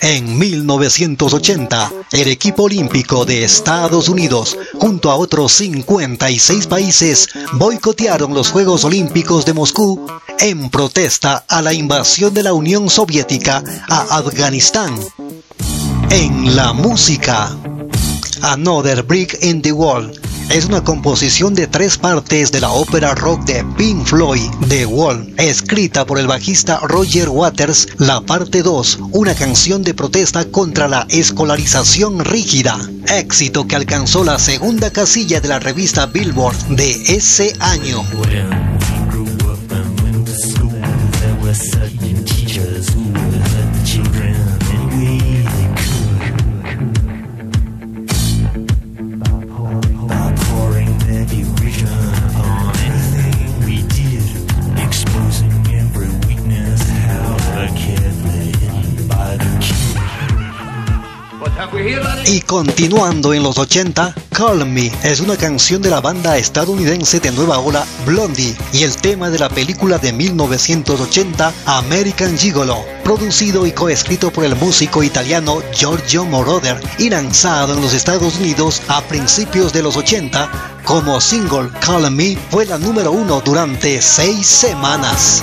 En 1980, el equipo olímpico de Estados Unidos, junto a otros 56 países, boicotearon los Juegos Olímpicos de Moscú en protesta a la invasión de la Unión Soviética a Afganistán. En la música, Another Brick in the Wall es una composición de tres partes de la ópera rock de Pink Floyd, The Wall, escrita por el bajista Roger Waters, la parte 2, una canción de protesta contra la escolarización rígida, éxito que alcanzó la segunda casilla de la revista Billboard de ese año. Y continuando en los 80, Call Me es una canción de la banda estadounidense de nueva ola Blondie y el tema de la película de 1980 American Gigolo, producido y coescrito por el músico italiano Giorgio Moroder y lanzado en los Estados Unidos a principios de los 80 como single Call Me fue la número uno durante seis semanas.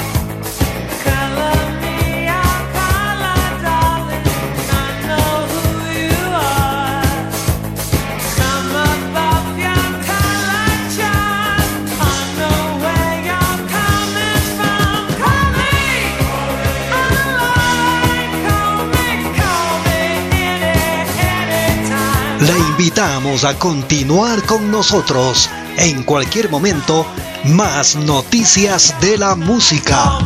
Le invitamos a continuar con nosotros. En cualquier momento, más noticias de la música.